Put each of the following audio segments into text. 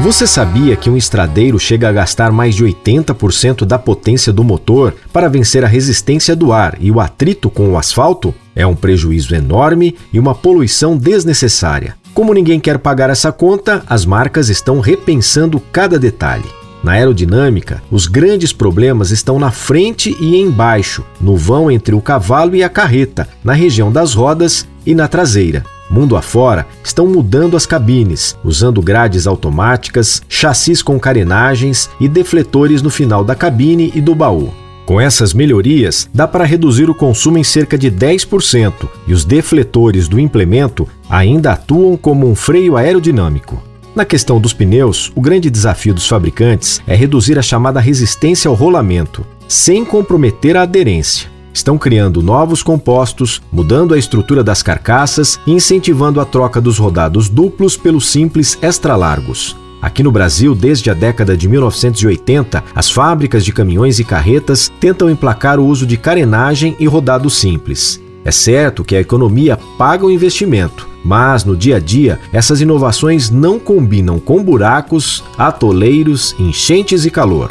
Você sabia que um estradeiro chega a gastar mais de 80% da potência do motor para vencer a resistência do ar e o atrito com o asfalto? É um prejuízo enorme e uma poluição desnecessária. Como ninguém quer pagar essa conta, as marcas estão repensando cada detalhe. Na aerodinâmica, os grandes problemas estão na frente e embaixo, no vão entre o cavalo e a carreta, na região das rodas e na traseira. Mundo afora, estão mudando as cabines, usando grades automáticas, chassis com carenagens e defletores no final da cabine e do baú. Com essas melhorias, dá para reduzir o consumo em cerca de 10% e os defletores do implemento ainda atuam como um freio aerodinâmico. Na questão dos pneus, o grande desafio dos fabricantes é reduzir a chamada resistência ao rolamento, sem comprometer a aderência. Estão criando novos compostos, mudando a estrutura das carcaças e incentivando a troca dos rodados duplos pelos simples extra-largos. Aqui no Brasil, desde a década de 1980, as fábricas de caminhões e carretas tentam emplacar o uso de carenagem e rodado simples. É certo que a economia paga o investimento, mas no dia a dia essas inovações não combinam com buracos, atoleiros, enchentes e calor.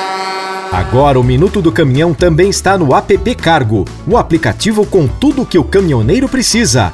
Agora o Minuto do Caminhão também está no app Cargo, o aplicativo com tudo o que o caminhoneiro precisa